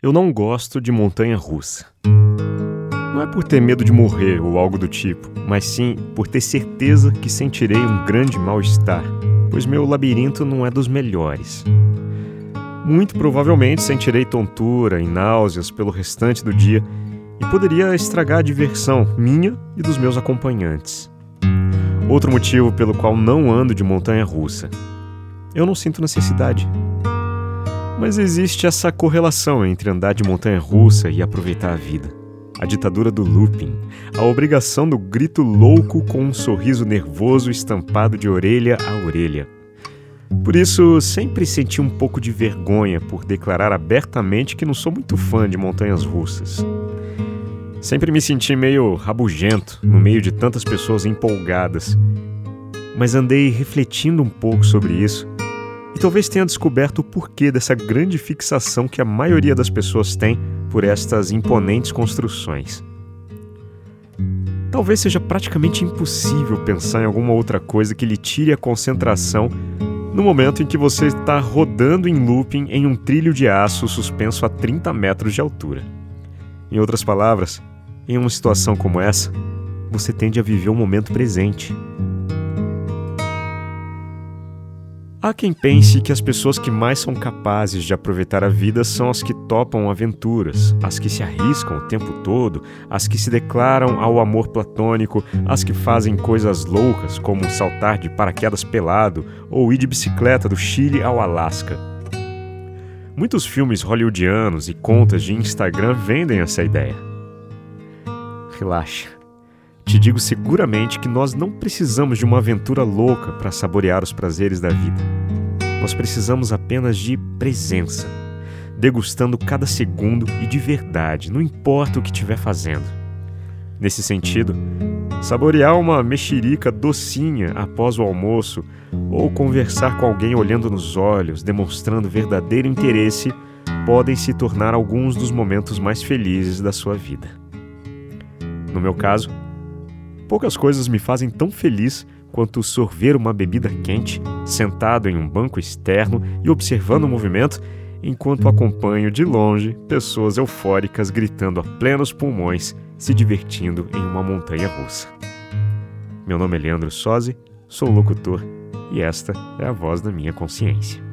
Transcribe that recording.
Eu não gosto de montanha russa. Não é por ter medo de morrer ou algo do tipo, mas sim por ter certeza que sentirei um grande mal-estar, pois meu labirinto não é dos melhores. Muito provavelmente sentirei tontura e náuseas pelo restante do dia e poderia estragar a diversão minha e dos meus acompanhantes. Outro motivo pelo qual não ando de montanha russa. Eu não sinto necessidade. Mas existe essa correlação entre andar de montanha russa e aproveitar a vida. A ditadura do looping, a obrigação do grito louco com um sorriso nervoso estampado de orelha a orelha. Por isso, sempre senti um pouco de vergonha por declarar abertamente que não sou muito fã de montanhas russas. Sempre me senti meio rabugento no meio de tantas pessoas empolgadas. Mas andei refletindo um pouco sobre isso e talvez tenha descoberto o porquê dessa grande fixação que a maioria das pessoas tem por estas imponentes construções. Talvez seja praticamente impossível pensar em alguma outra coisa que lhe tire a concentração no momento em que você está rodando em looping em um trilho de aço suspenso a 30 metros de altura. Em outras palavras, em uma situação como essa, você tende a viver o momento presente, Há quem pense que as pessoas que mais são capazes de aproveitar a vida são as que topam aventuras, as que se arriscam o tempo todo, as que se declaram ao amor platônico, as que fazem coisas loucas como saltar de paraquedas pelado ou ir de bicicleta do Chile ao Alasca. Muitos filmes hollywoodianos e contas de Instagram vendem essa ideia. Relaxa. Te digo seguramente que nós não precisamos de uma aventura louca para saborear os prazeres da vida. Nós precisamos apenas de presença, degustando cada segundo e de verdade, não importa o que estiver fazendo. Nesse sentido, saborear uma mexerica docinha após o almoço ou conversar com alguém olhando nos olhos, demonstrando verdadeiro interesse, podem se tornar alguns dos momentos mais felizes da sua vida. No meu caso, Poucas coisas me fazem tão feliz quanto sorver uma bebida quente, sentado em um banco externo e observando o movimento, enquanto acompanho de longe pessoas eufóricas gritando a plenos pulmões, se divertindo em uma montanha russa. Meu nome é Leandro Sozzi, sou locutor e esta é a voz da minha consciência.